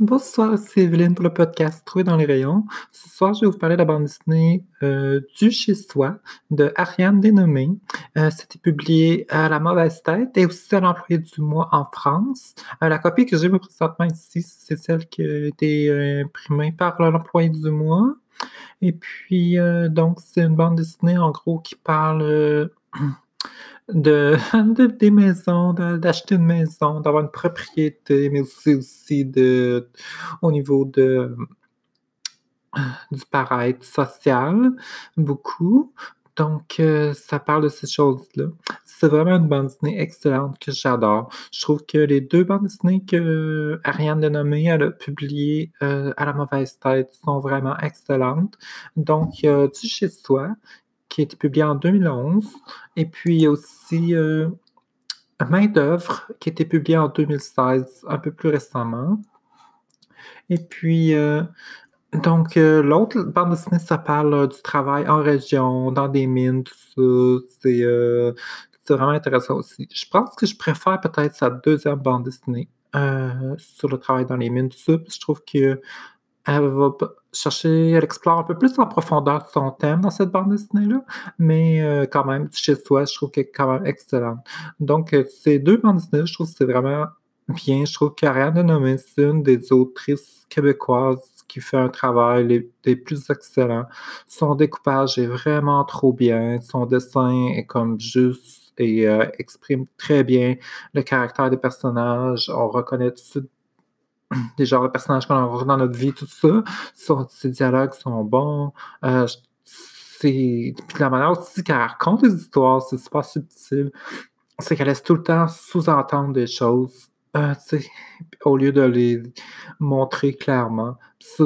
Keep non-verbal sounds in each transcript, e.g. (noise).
Bonsoir, c'est Evelyne pour le podcast Trouver dans les rayons. Ce soir, je vais vous parler de la bande dessinée euh, Du chez soi de Ariane Dénommé. Euh, C'était publié à La Mauvaise Tête et aussi à l'employé du mois en France. Euh, la copie que j'ai présentement ici, c'est celle qui a été euh, imprimée par l'employé du mois. Et puis, euh, donc, c'est une bande dessinée en gros qui parle de, (laughs) de, des maisons, d'acheter une maison, d'avoir une propriété, mais aussi, aussi de, au niveau de, du paraître social, beaucoup. Donc, euh, ça parle de ces choses-là. C'est vraiment une bande dessinée excellente que j'adore. Je trouve que les deux bandes dessinées que Ariane Denomé elle a publiées euh, à la mauvaise tête sont vraiment excellentes. Donc, il y a du chez soi, qui a été publié en 2011. Et puis, il y a aussi euh, Main d'œuvre, qui a été publié en 2016, un peu plus récemment. Et puis, euh, donc, euh, l'autre bande dessinée, ça parle du travail en région, dans des mines, tout ça. C'est euh, vraiment intéressant aussi. Je pense que je préfère peut-être sa deuxième bande dessinée sur le travail dans les mines, tout ça. Je trouve que elle va chercher, elle explore un peu plus en profondeur son thème dans cette bande dessinée-là, mais euh, quand même, chez soi, je trouve qu'elle est quand même excellente. Donc, euh, ces deux bandes dessinées, je trouve que c'est vraiment bien. Je trouve qu'Ariane Denomé, c'est une des autrices québécoises qui fait un travail les, des plus excellents. Son découpage est vraiment trop bien. Son dessin est comme juste et euh, exprime très bien le caractère des personnages. On reconnaît tout de suite (clears throat) des genres de personnages qu'on a dans notre vie, tout ça. Son, ses dialogues sont bons. Euh, c'est... Puis la manière aussi qu'elle raconte les histoires, c'est super subtil. C'est qu'elle laisse tout le temps sous-entendre des choses, euh, au lieu de les montrer clairement. Ça,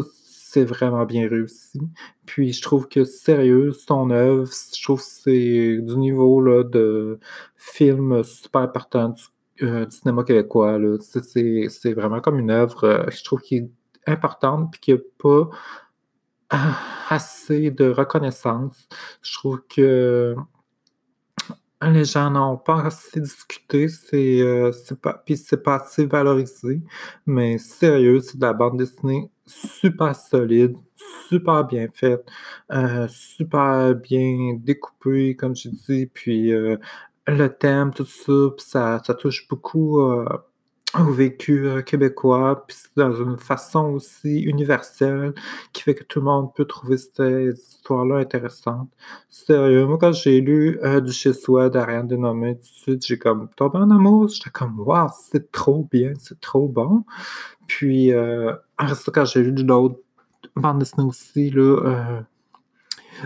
c'est vraiment bien réussi. Puis je trouve que sérieux, son œuvre, je trouve que c'est du niveau là, de film super important euh, du cinéma québécois. C'est vraiment comme une œuvre, euh, je trouve, qui est importante puis qui n'a pas euh, assez de reconnaissance. Je trouve que les gens n'ont pas assez discuté, c'est euh, pas, puis c'est pas assez valorisé. Mais sérieux, c'est de la bande dessinée super solide, super bien faite, euh, super bien découpée, comme je dis, puis euh, le thème, tout ça, puis ça, ça touche beaucoup euh, au vécu euh, québécois, puis c'est dans une façon aussi universelle qui fait que tout le monde peut trouver cette histoire-là intéressante. Sérieux, moi, quand j'ai lu euh, Du chez-soi d'Ariane Dénommé, tout de suite, j'ai comme tombé en amour. J'étais comme, waouh, c'est trop bien, c'est trop bon. Puis, euh, quand j'ai lu d'autres bandes dessinées aussi, là, euh,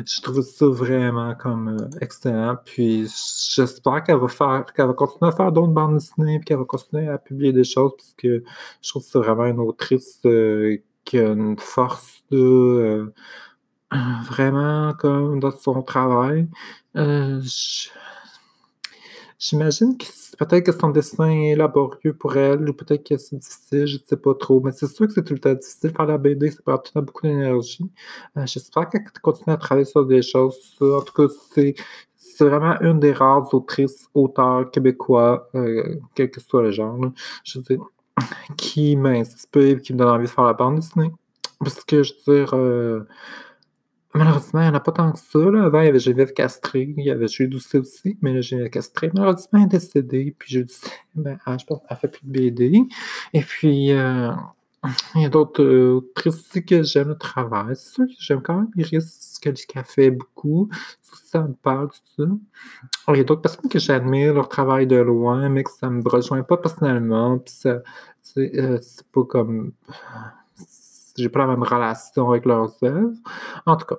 je trouve ça vraiment comme euh, excellent. Puis j'espère qu'elle va faire, qu'elle va continuer à faire d'autres bandes dessinées, puis qu'elle va continuer à publier des choses, parce que je trouve que c'est vraiment une autrice euh, qui a une force de euh, (clears throat) vraiment comme dans son travail. Je- J'imagine que peut-être que son dessin est laborieux pour elle, ou peut-être que c'est difficile, je ne sais pas trop. Mais c'est sûr que c'est tout le temps difficile faire la BD, ça prend tout le temps beaucoup d'énergie. Euh, j'espère qu'elle continue à travailler sur des choses. En tout cas, c'est c'est vraiment une des rares autrices, auteurs québécois, euh, quel que soit le genre, je veux dire, qui m'inspire, qui me donne envie de faire la bande dessinée. Parce que, je veux dire, euh, Malheureusement, il n'y en a pas tant que ça. Là. Avant, il y avait Geneviève Castré, il y avait Jules Doucet aussi, mais là, Geneviève Castré, malheureusement, elle est décédée. Puis Jules Doucet, ben, elle, je pense qu'elle fait plus de BD. Et puis, euh, il y a d'autres euh, autrices que j'aime le travail. C'est sûr que j'aime quand même Iris, qu'elle fait beaucoup. Ça me parle, tout ça. Il y a d'autres personnes que j'admire leur travail de loin, mais que ça me rejoint pas personnellement. Puis ça, c'est euh, c'est pas comme. J'ai pas la même relation avec leurs œuvres. En tout cas.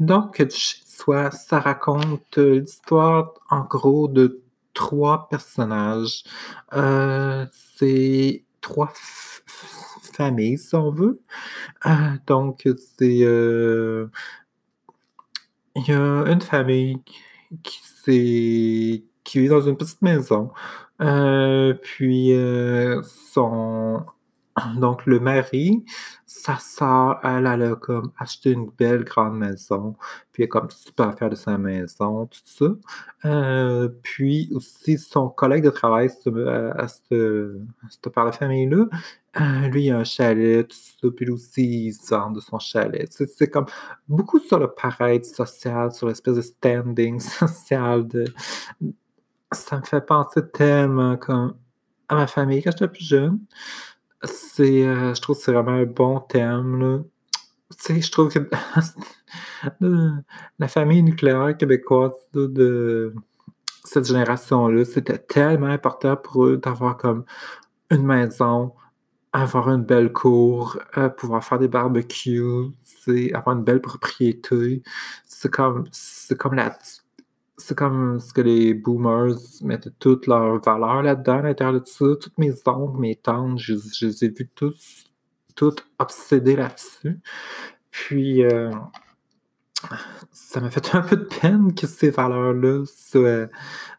Donc, chez soi, ça raconte l'histoire, en gros, de trois personnages. Euh, c'est trois familles, si on veut. Euh, donc, c'est... euh, il y a une famille qui, s'est- qui vit dans une petite maison. Euh, puis, son... Donc, le mari, sa sœur, elle, a comme acheté une belle grande maison, puis elle est comme super fière de sa maison, tout ça. Euh, puis aussi, son collègue de travail, ce- à, cette, à cette par la famille-là, Euh, lui, il a un chalet, tout ça, puis lui aussi, il sort de son chalet. C'est comme beaucoup sur le paraître social, sur l'espèce de standing (laughs) social de... Ça me fait penser tellement comme à ma famille quand j'étais plus jeune. C'est, euh, je trouve que c'est vraiment un bon thème. Tu sais, je trouve que (laughs) la famille nucléaire québécoise de cette génération-là, c'était tellement important pour eux d'avoir comme une maison, avoir une belle cour, euh, pouvoir faire des barbecues, avoir une belle propriété. C'est comme, c'est comme la, c'est comme ce que les boomers mettaient toute leur valeur là-dedans, à l'intérieur de ça. Toutes mes oncles, mes tantes, je, les ai vus tous, toutes obsédés là-dessus. Puis, euh, ça m'a fait (laughs) un peu de peine que ces valeurs-là,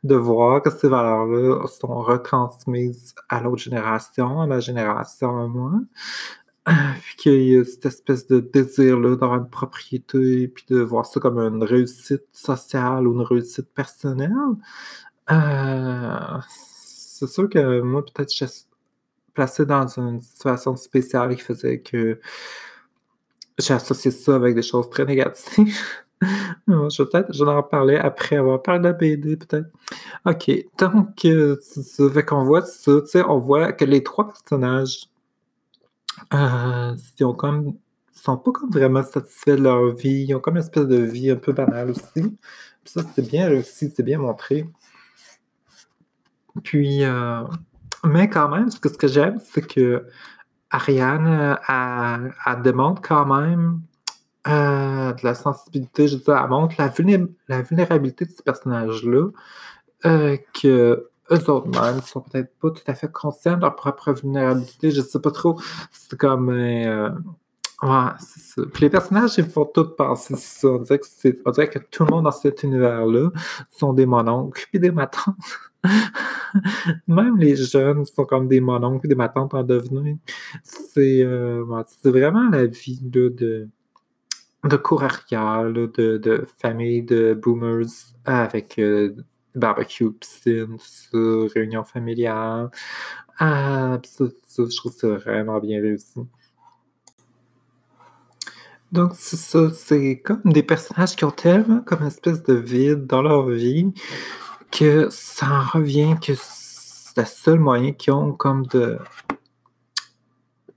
de voir que ces valeurs-là sont retransmises à l'autre génération, à ma génération, à moi. Puis qu'il y a cette espèce de désir-là d'avoir une propriété, puis de voir ça comme une réussite sociale ou une réussite personnelle. Euh, c'est sûr que moi, peut-être, je suis placé dans une situation spéciale qui faisait que j'ai associé ça avec des choses très négatives. (laughs) je vais peut-être, j'en parler après avoir parlé de la BD, peut-être. OK. Donc, euh, ça fait qu'on voit ça, tu sais, on voit que les trois personnages, euh, ils ont comme, sont pas comme vraiment satisfaits de leur vie. Ils ont comme une espèce de vie un peu banale aussi. Ça, c'était bien réussi, c'était bien montré. Puis, euh, mais quand même, ce que, ce j'aime, c'est que Ariane, euh, elle, demande quand même euh, de la sensibilité, je veux dire, elle montre la, vulnérabilité de ces personnages-là, euh, que eux autres même sont peut-être pas tout à fait conscients de leur propre vulnérabilité, je sais pas trop. C'est comme. ouais, c'est ça. Puis les personnages, ils font tous penser ça. On dirait, que tout le monde dans cet univers-là sont des mononcles puis des matantes. (laughs) Même les jeunes sont comme des mononcles, des matantes en devenir. C'est euh, vraiment la vie de, de cour arrière, de, de, famille de boomers avec euh, barbecue, piscine, réunion familiale. Ah, ça, je trouve ça vraiment bien réussi. Donc, c'est ça, c'est comme des personnages qui ont tellement comme une espèce de vide dans leur vie que ça en revient que c'est le seul moyen qu'ils ont comme de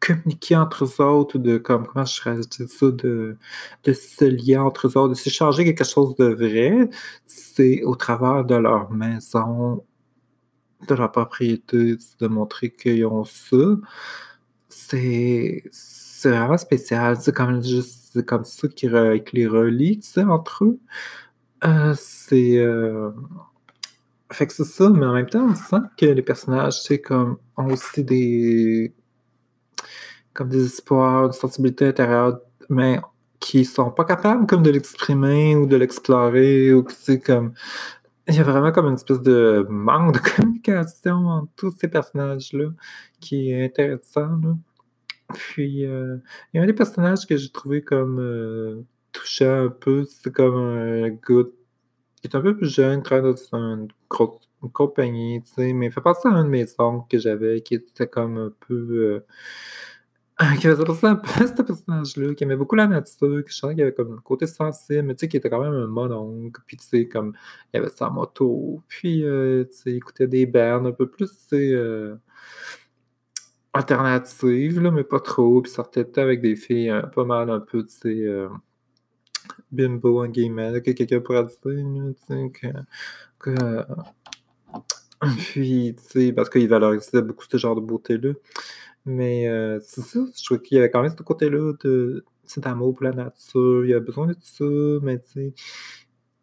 communiquer entre eux autres, de, comme, comment je dire ça, de, de se lier entre eux autres, de s'échanger quelque chose de vrai, c'est au travers de leur maison, de leur propriété, de montrer qu'ils ont ça. C'est, c'est vraiment spécial. C'est comme, juste, comme ça qui, les relie, tu sais, entre eux. Euh, c'est. Euh, fait que c'est ça, mais en même temps, on sent que les personnages, tu sais, comme, ont aussi des. Comme des espoirs, des sensibilités intérieures, mais qui sont pas capables comme de l'exprimer ou de l'explorer ou comme il y a vraiment comme une espèce de manque de (laughs) communication entre tous ces personnages là qui est intéressant là. puis euh, il y a un des personnages que j'ai trouvé comme euh, touchant un peu c'est comme un gars qui est un peu plus jeune, travaille dans une grosse compagnie, tu sais, mais il fait penser à un de mes oncles que j'avais, qui était comme un peu... Euh, qui faisait un peu ce personnage-là, qui aimait beaucoup la nature, qui chantait qu'il avait comme un côté sensible, mais tu sais, qui était quand même un mononcle, puis tu sais, comme, il avait sa moto, puis, euh, tu sais, il écoutait des bands un peu plus, tu sais, euh, alternatives, là, mais pas trop, puis sortait avec des filles pas mal un peu, tu sais bimbo, en guillemets, que quelqu'un pourrait dire, que, que, puis, tu sais, parce qu'il valorisait beaucoup ce genre de beauté-là. Mais euh, c'est ça, je trouve qu'il y avait quand même ce côté-là de d'amour pour la nature, il y a besoin de tout ça, mais tu sais,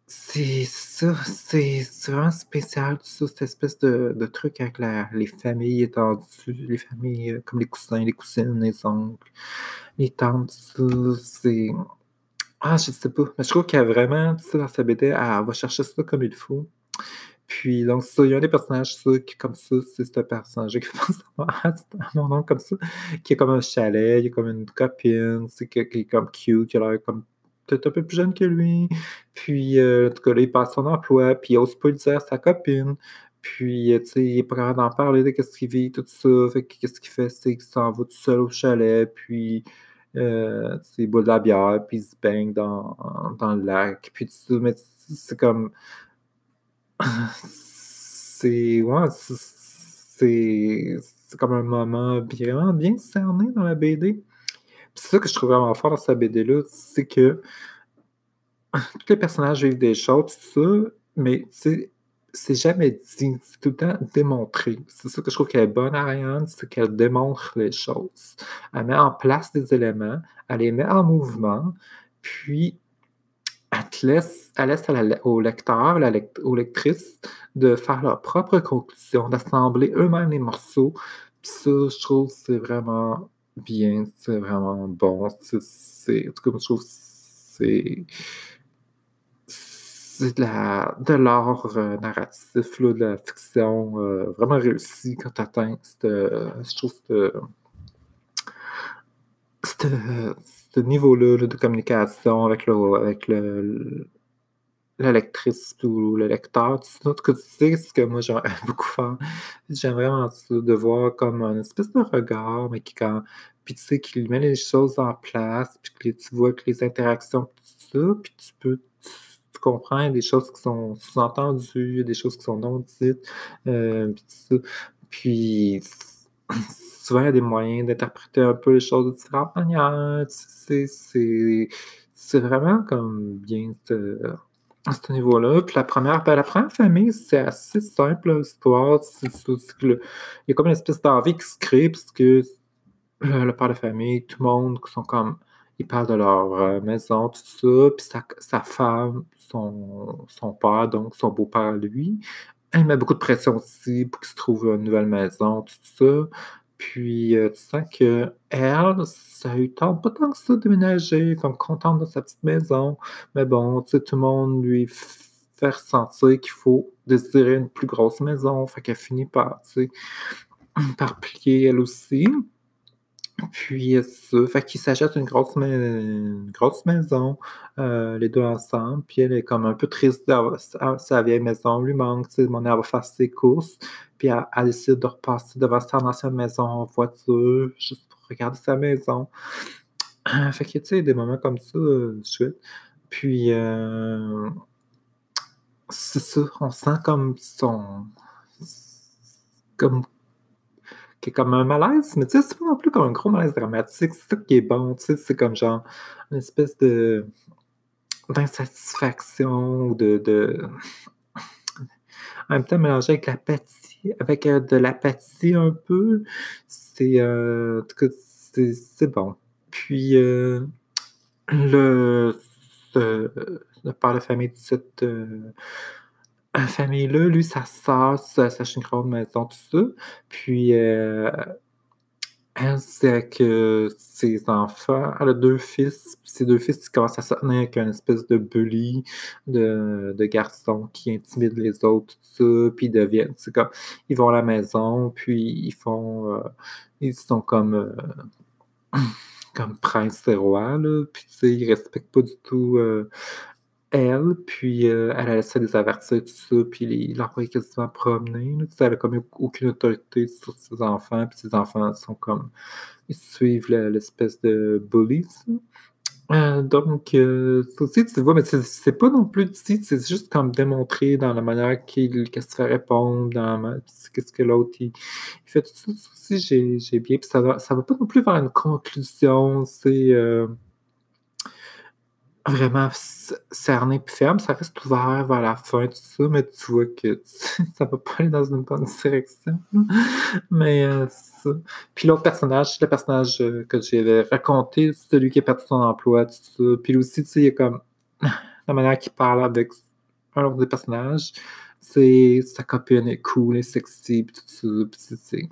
c'est ça, c'est vraiment spécial, tout ça, cette espèce de, de truc avec les familles étendues, les familles euh, comme les cousins, les cousines, les oncles, les tantes, c'est ah, je sais pas. Mais je trouve qu'il y a vraiment, tu sais, dans sa BD, elle va chercher ça comme il faut. Puis, donc, ça, il y a un des personnages, ça, qui, comme ça, c'est ce personnage qui (laughs) pense à mon nom comme ça, qui est comme un chalet, il est comme une copine, c'est qui, qui est comme cute, qui a l'air comme peut-être un peu plus jeune que lui. Puis, euh, en tout cas, là, il passe son emploi, puis il n'ose pas le dire à sa copine. Puis, tu sais, il est capable d'en parler de qu'est-ce qu'il vit, tout ça. Fait que qu'est-ce qu'il fait, c'est qu'il s'en va tout seul au chalet, puis euh, tu sais, il boit de la bière, puis il se baigne dans, dans le lac, puis tout ça. Mais c'est comme... c'est... Ouais, c'est... Comme un moment vraiment bien cerné dans la BD. C'est ça que je trouve vraiment fort dans cette BD-là, c'est que (laughs) tous les personnages vivent des choses, tout ça, mais c'est jamais dit, c'est tout le temps démontré. C'est ça que je trouve qu'elle est bonne, Ariane, c'est qu'elle démontre les choses. Elle met en place des éléments, elle les met en mouvement, puis elle laisse, elle laisse au lecteur, la aux lectrices, de faire leur propre conclusion, d'assembler eux-mêmes les morceaux. Puis ça, je trouve, c'est vraiment bien, c'est vraiment bon. En tout cas, je trouve c'est c'est de l'art euh, narratif, de la fiction euh, vraiment réussi quand tu atteins je trouve ce niveau-là de communication avec le avec le, la lectrice ou le lecteur. Tu sais, ce que moi j'aimerais (laughs) beaucoup faire. J'aimerais vraiment ça, de voir comme une espèce de regard, mais qui quand. Puis tu sais, qu'il met les choses en place, puis que tu vois que les interactions, tout ça, puis tu peux tu comprends, des choses qui sont sous-entendues, des choses qui sont non dites, euh, puis, souvent, il y a des moyens d'interpréter un peu les choses de différentes manières. C'est vraiment comme bien à ce niveau-là. Puis la première, ben, la première famille, c'est assez simple, l'histoire. Il y a comme une espèce d'envie qui se crée, puisque le, le père de famille, tout le monde qui sont comme ils parlent de leur euh, maison, tout ça, puis sa, femme, son, son père, donc son beau-père, lui. Elle met beaucoup de pression aussi pour qu'il se trouve une nouvelle maison, tout ça. Puis euh, tu sens que elle, ça a eu tant, pas tant que ça de déménager, comme contente de sa petite maison. Mais bon, tu sais, tout le monde lui fait ressentir qu'il faut désirer une plus grosse maison. Fait qu'elle finit par, tu sais, (clears throat) par plier elle aussi. Puis ça, fait qu'ils s'achètent une grosse, une grosse maison, euh, les deux ensemble. Puis elle est comme un peu triste d'avoir sa, vieille maison, lui manque, tu sais, mon va faire ses courses. Puis elle, décide de repasser devant sa ancienne maison en voiture, juste pour regarder sa maison. (clears throat) fait que, tu sais, des moments comme ça, euh, chouette. Puis, euh, c'est ça, on sent comme son. comme qui est comme un malaise, mais tu sais, c'est pas non plus comme un gros malaise dramatique. C'est ça qui est bon, tu sais, c'est comme genre une espèce de d'insatisfaction ou de, en même temps mélangé avec l'apathie, avec euh, de l'apathie un peu. C'est euh, en tout cas, c'est bon. Puis euh, le, le père de famille de cette famille-là, lui, sa sœur s'achète une grande maison, tout ça. Puis, euh, c'est que ses enfants, elle a deux fils, puis ses deux fils, ils commencent à se avec une espèce de bully de, garçon qui intimide les autres, tout ça, puis ils deviennent, c'est comme, ils vont à la maison, puis ils font, euh, ils sont comme, euh, (clears throat) comme prince et roi, là, puis tu sais, ils respectent pas du tout elle, puis euh, elle a laissé des avertir, tout ça, puis il l'envoyait quasiment promener. Là, elle a comme aucune autorité sur ses enfants, puis ses enfants sont comme. Ils suivent l'espèce de bully. Euh, donc, euh, aussi, tu vois, mais c'est pas non plus dit, c'est juste comme démontré dans la manière qu'il se fait répondre, dans qu'est-ce que l'autre il, fait tout ça. aussi, j'ai bien. Puis ça va, ça va pas non plus vers une conclusion, c'est. Euh, vraiment cerné puis ferme, ça reste ouvert vers la fin, tout ça, mais tu vois que (laughs) ça va pas aller dans une bonne direction. Mais euh, ça. Puis l'autre personnage, le personnage euh, que j'avais raconté, celui qui a perdu son emploi, tout ça. Puis aussi, tu sais, il y a comme (laughs) la manière qu'il parle avec un autre des personnages, c'est sa copine est cool et sexy, puis tout ça, puis c'est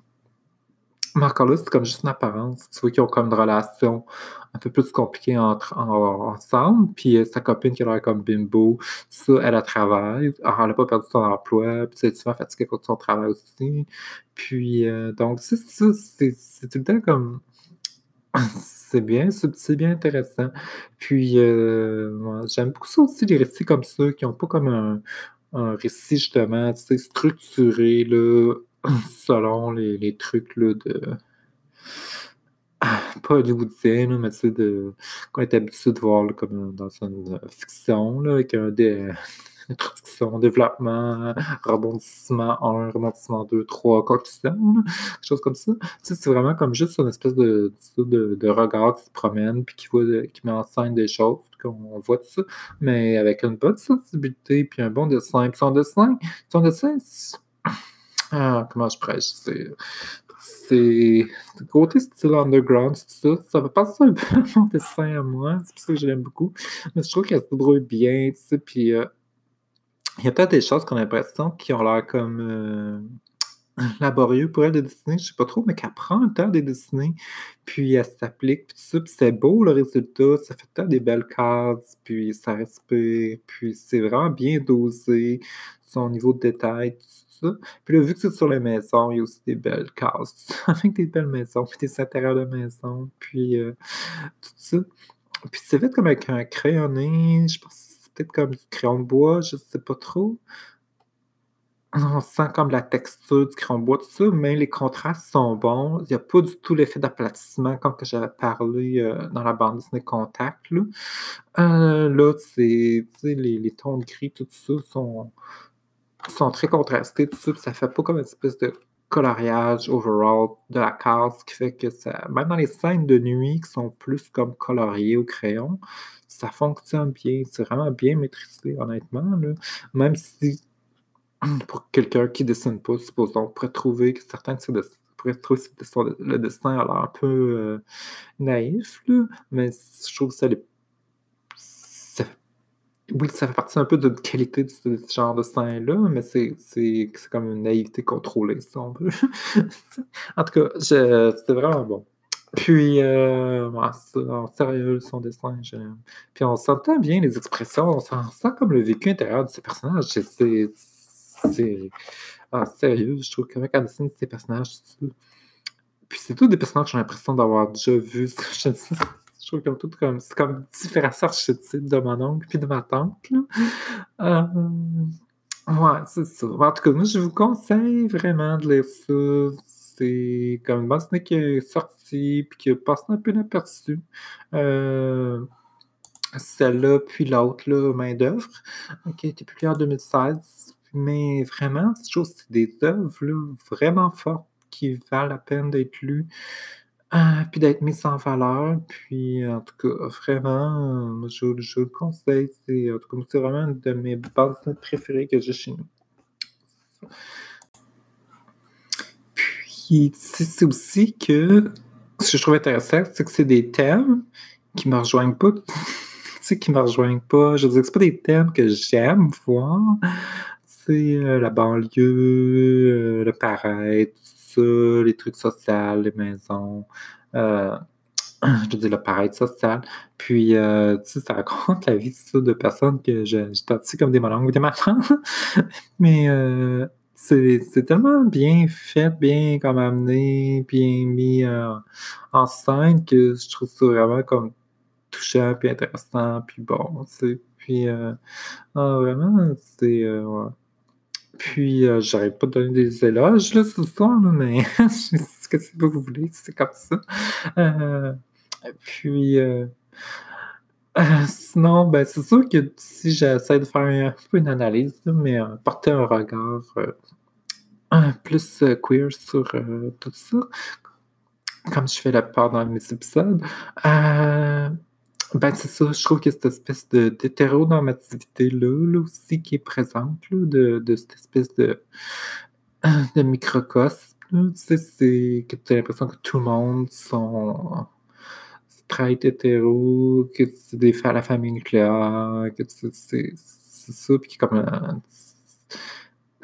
mais encore là, c'est comme juste une apparence. Tu vois qu'ils ont comme une relation un peu plus compliquée entre, ensemble. Puis euh, sa copine qui a l'air comme bimbo, ça, elle a travail. Alors, elle n'a pas perdu son emploi. Puis c'est souvent fatiguée contre son travail aussi. Puis euh, donc, c'est ça, c'est tout le temps comme. (clears throat) c'est bien, c'est bien intéressant. Puis euh, j'aime beaucoup ça aussi, les récits comme ça, qui n'ont pas comme un un récit justement, tu sais, structuré, là, selon les, trucs, là, de pas hollywoodien, mais tu sais, de, qu'on est habitué de voir comme dans une fiction, là, avec un des (laughs) introduction, développement, rebondissement 1, rebondissement 2, 3, conclusion, quelque chose comme ça. Tu sais, c'est vraiment comme juste une espèce de, de, regard qui se promène, puis qui, voit, qui met en scène des choses, qu'on voit tout ça, mais avec une bonne sensibilité, puis un bon dessin. Puis son dessin, son dessin, ah, comment je prêche, c'est c'est côté style underground, tout ça. Ça va passer un peu à mon dessin à moi. C'est pour ça que je l'aime beaucoup. Mais je trouve qu'elle se débrouille bien, tu sais. Puis euh, il y a peut-être des choses qu'on a l'impression qui ont l'air comme euh, laborieux pour elle de dessiner, je sais pas trop, mais qu'elle prend le temps de dessiner, puis elle s'applique, puis tout ça, puis c'est beau le résultat, ça fait peut-être des belles cases, puis ça respire, puis c'est vraiment bien dosé, son niveau de détail, Puis là, vu que c'est sur les maisons, il y a aussi des belles cases, (laughs) avec des belles maisons, puis des intérieurs de maison, puis euh, tout ça. Puis c'est fait comme avec un crayonné, je pense peut-être comme du crayon de bois, je sais pas trop. On sent comme la texture du crayon de bois, tout ça, mais les contrastes sont bons. Il n'y a pas du tout l'effet d'aplatissement comme que j'avais parlé euh, dans la bande dessinée Contact. Là, euh, là c'est les tons de gris, tout ça, sont, sont très contrastés, tout ça, puis ça fait pas comme une espèce de coloriage overall de la case qui fait que ça, même dans les scènes de nuit qui sont plus comme coloriées au crayon, ça fonctionne bien. C'est vraiment bien maîtrisé, honnêtement. Là. Même si, (clears throat) pour quelqu'un qui ne dessine pas, supposons, on pourrait trouver que certains de ces dessins le dessin a l'air un peu euh, naïf, là, mais je trouve que ça, ça, oui, ça fait partie un peu la qualité de ce, genre de dessin-là, mais c'est comme une naïveté contrôlée, si on veut. (laughs) en tout cas, c'était vraiment bon. Puis, euh, en sérieux, son dessin, j'aime. Puis on sentait bien les expressions, on sent comme le vécu intérieur de ces personnages. C'est. c'est ah, sérieux, je trouve que quand elle dessine ces personnages, puis c'est tous des personnages que j'ai l'impression d'avoir déjà vus. Je, je trouve comme tout comme. C'est comme différents archétypes de mon oncle puis de ma tante. Là. Euh, ouais, c'est ça. En tout cas, moi, je vous conseille vraiment de lire ça c'est comme une dessinée qui est sortie puis qui a passé un peu inaperçu. Euh, celle-là, puis l'autre, là, Main d'œuvre, qui a été publiée en 2016. Mais vraiment, je trouve que c'est des œuvres vraiment fortes qui valent la peine d'être lues. Euh, puis d'être mises en valeur. Puis, en tout cas, vraiment, je, je le conseille. C'est, en tout cas, c'est vraiment une de mes bandes préférées que j'ai chez nous c'est aussi que ce que je trouve intéressant, c'est que c'est des thèmes qui me rejoignent pas. (laughs) qui me rejoignent pas. Je veux dire c'est pas des thèmes que j'aime voir. Euh, la banlieue, euh, le tout ça, les trucs sociaux, les maisons. Euh, (clears throat) je dire, le pareil social. Puis, tu sais, ça raconte la vie de personnes que j'ai comme des monologues ou des matins. (laughs) Mais c'est tellement bien fait, bien comme amené, bien mis euh, en scène que je trouve ça vraiment comme touchant, puis intéressant, puis bon, tu Puis, euh, ah, vraiment, c'est... Euh, puis, j'arrive pas à donner des éloges, là, ce soir, mais (laughs) ce que c'est que vous voulez, c'est comme ça. puis... sinon, ben, c'est sûr que si j'essaie de faire un, peu une analyse, mais porter un regard plus euh, queer sur euh, tout ça, comme je fais la part dans mes épisodes. Ben, c'est ça, je trouve qu'il y a cette espèce d'hétéronormativité-là là, aussi qui est présente, de, de, cette espèce de, (clears throat) de microcosme. Tu sais, c'est que tu as l'impression que tout le monde sont straight hétéro, que c'est des à la famille nucléaire, que c'est ça, puis comme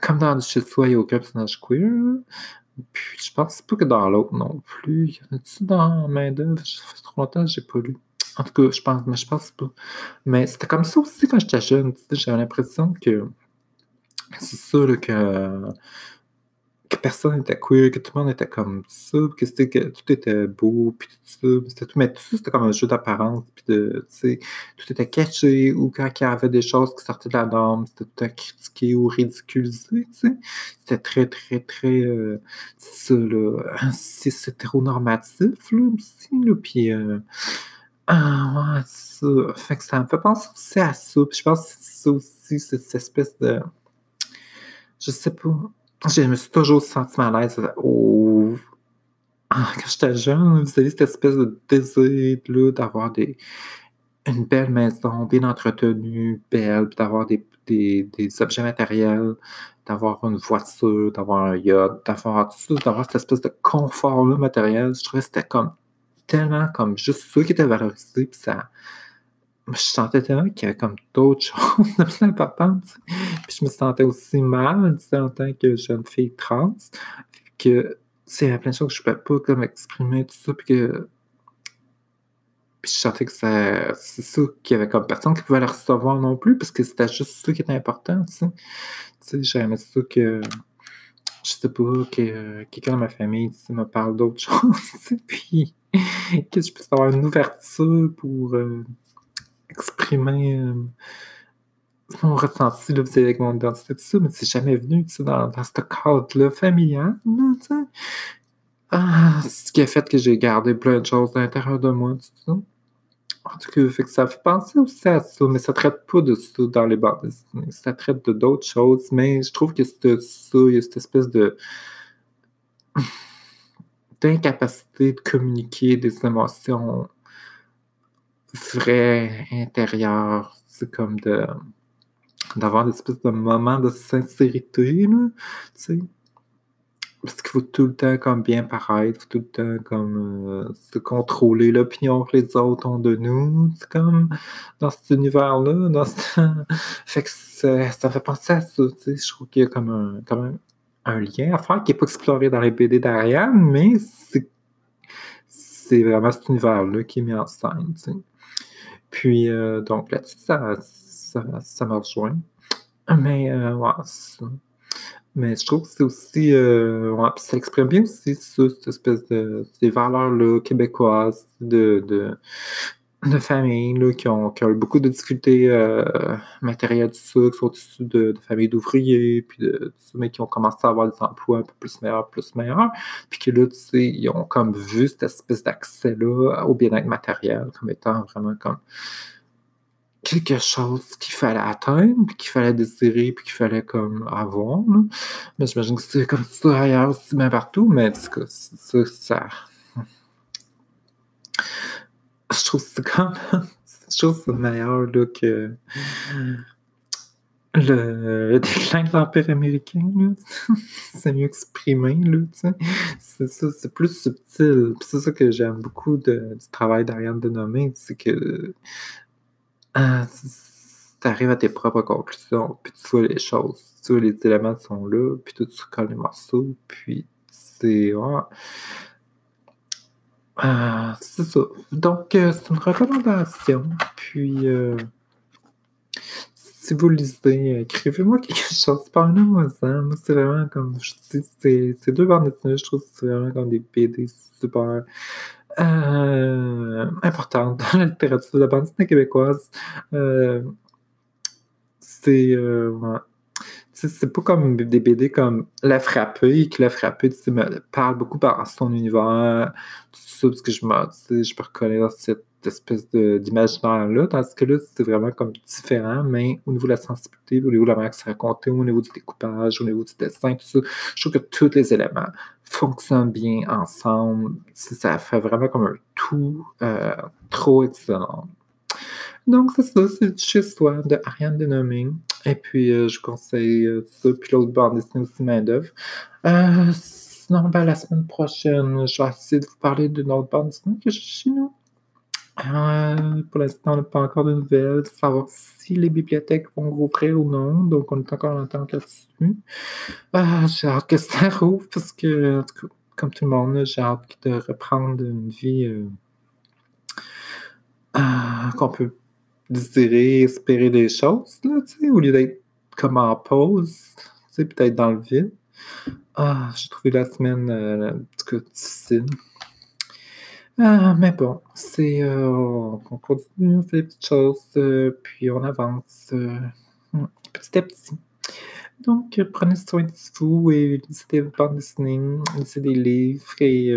comme dans du chez soi, il n'y a aucun personnage queer. Puis je pense pas que dans l'autre non plus. Y en a-tu dans Main d'œuvre? Ça fait trop longtemps que j'ai pas lu. En tout cas, je pense, mais je pense pas. Mais c'était comme ça aussi quand j'étais jeune. J'avais l'impression que c'est ça que, que personne n'était queer, que tout le monde était comme ça, que, que tout était beau, puis tout ça, tout, mais tout ça, c'était comme un jeu d'apparence, puis de, tout était caché, ou quand il y avait des choses qui sortaient de la norme, c'était tout à critiquer ou ridiculiser. C'était très, très, très, euh, ça, là, c'est hétéronormatif, là, aussi, puis... Euh, ah, ouais, ça. Fait que ça me fait penser aussi à ça. Puis je pense que ça aussi, cette espèce de. Je sais pas. Je me suis toujours senti mal à l'aise au... Ah, quand j'étais jeune, vous avez cette espèce de désir d'avoir des... une belle maison, bien entretenue, belle, puis d'avoir des, des, des, objets matériels, d'avoir une voiture, d'avoir un yacht, d'avoir tout d'avoir cette espèce de confort-là matériel. Je trouvais que c'était comme tellement comme juste ça qui était valorisé, puis ça. Je sentais tellement qu'il y avait comme d'autres (laughs) choses de plus importantes. Puis je me sentais aussi mal en tant que jeune fille trans, que il y plein de choses que je ne pouvais pas comme exprimer, tout ça, puis que. Puis je sentais que c'est ça qu'il y avait comme personne qui pouvait le recevoir non plus, parce que c'était juste ça qui était important, tu sais. Tu sais, j'aimais ça que je sais pas, que quelqu'un de ma famille me parle d'autres (laughs) choses, puis que je puisse avoir une ouverture pour euh, exprimer euh, mon ressenti là, avec mon identité, tout ça, mais c'est jamais venu dans, dans ce cadre-là familial. Là, ah, ce qui a fait que j'ai gardé plein de choses à l'intérieur de moi, tout ça. En tout cas, fait que ça fait penser aussi à ça, mais ça traite pas de ça dans les bandes Ça traite de d'autres choses, mais je trouve que c'est ça, il y a cette espèce de d'incapacité de communiquer des émotions vraies, intérieures. C'est comme de d'avoir des espèces de moments de sincérité, là, tu sais. Parce qu'il faut tout le temps comme bien paraître, tout le temps comme euh, se contrôler l'opinion que les autres ont de nous. C'est comme dans cet univers-là, dans fait que ça, ça, fait penser à ça, tu sais. Je trouve qu'il y a comme un, un lien à faire qui n'est pas exploré dans les BD d'Ariane, mais c'est vraiment cet univers-là qui est mis en scène. Puis, euh, donc là-dessus, ça, ça, ça me rejoint. Mais, euh, ouais. Mais je trouve que c'est aussi. Euh, ouais, ça exprime bien aussi ça, cette espèce de. ces valeurs-là québécoises de, de familles là, qui, ont, qui ont eu beaucoup de difficultés euh, matérielles, tout ça, qui sont issus de, familles d'ouvriers, puis de, mais qui ont commencé à avoir des emplois un peu plus meilleurs, plus meilleurs. Puis que là, tu sais, ils ont comme vu cette espèce d'accès-là au bien-être matériel comme étant vraiment comme quelque chose qu'il fallait atteindre, puis qu'il fallait désirer, puis qu'il fallait comme avoir. Mais j'imagine que c'est comme ça ailleurs aussi, bien partout, mais en tout cas, ça, ça... Je trouve c'est comme... (laughs) je trouve c'est meilleur là, que le, déclin de l'Empire américain, (laughs) c'est mieux exprimé, là, c'est ça, c'est plus subtil. c'est ça que j'aime beaucoup de, du travail d'Ariane Denomé, c'est que ah, tu arrives à tes propres conclusions, puis tu vois les choses, tu vois les éléments sont là, puis tu colles les morceaux, puis c'est... Ah, c'est ça. Donc, euh, c'est une recommandation. Puis, euh, si vous lisez, écrivez-moi quelque (laughs) chose, parlez-moi ça. Moi, c'est vraiment comme, je dis, c'est deux bandes dessinées, je trouve que c'est vraiment comme des PD super euh, importante dans la littérature de la bande dessinée québécoise. Euh, c'est euh, c'est pas comme des BD comme La Frappée, qui La Frappée me parle beaucoup par son univers, tout ça, parce que je, me, je peux reconnaître cette espèce d'imaginaire-là, tandis que là, c'est vraiment comme différent, mais au niveau de la sensibilité, au niveau de la manière que c'est raconté, au niveau du découpage, au niveau du dessin, tout ça, je trouve que tous les éléments fonctionnent bien ensemble. Ça fait vraiment comme un tout euh, trop excellent. Donc, c'est ça, c'est chez soi de Ariane Denomé. Et puis, euh, je conseille euh, ça, puis l'autre bande dessinée aussi, main d'œuvre. sinon, ben, la semaine prochaine, je vais essayer de vous parler d'une autre bande dessinée que j'ai chez nous. Euh, pour l'instant, on n'a pas encore de nouvelles, savoir si les bibliothèques vont rouvrir ou non. Donc, on est encore en attente là-dessus. Ah, j'ai hâte que ça (laughs) rouvre parce que, comme tout le monde, j'ai hâte de reprendre une vie euh, euh, qu'on peut désirer, espérer des choses, là, au lieu d'être comme en pause, peut-être dans le vide. Ah, j'ai trouvé la semaine, en tout cas difficile. Ah, mais bon, c'est, heu, on continue, on fait des petites choses, heu, puis on avance, heu, mmh, petit à petit. Donc, heu, prenez soin de vous et lisez des bandes dessinées, lisez des livres et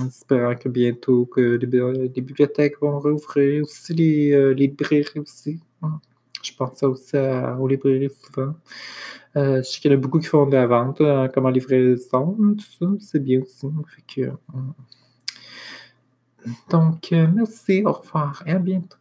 en espérant que bientôt que les bi les bibliothèques vont rouvrir, aussi les, les librairies aussi. Je pense ça aussi aux librairies souvent. Heu, je sais qu'il y en a beaucoup qui font de la vente, heu, comme en livraison, tout ça, c'est bien aussi. Donc, merci, au revoir et à bientôt.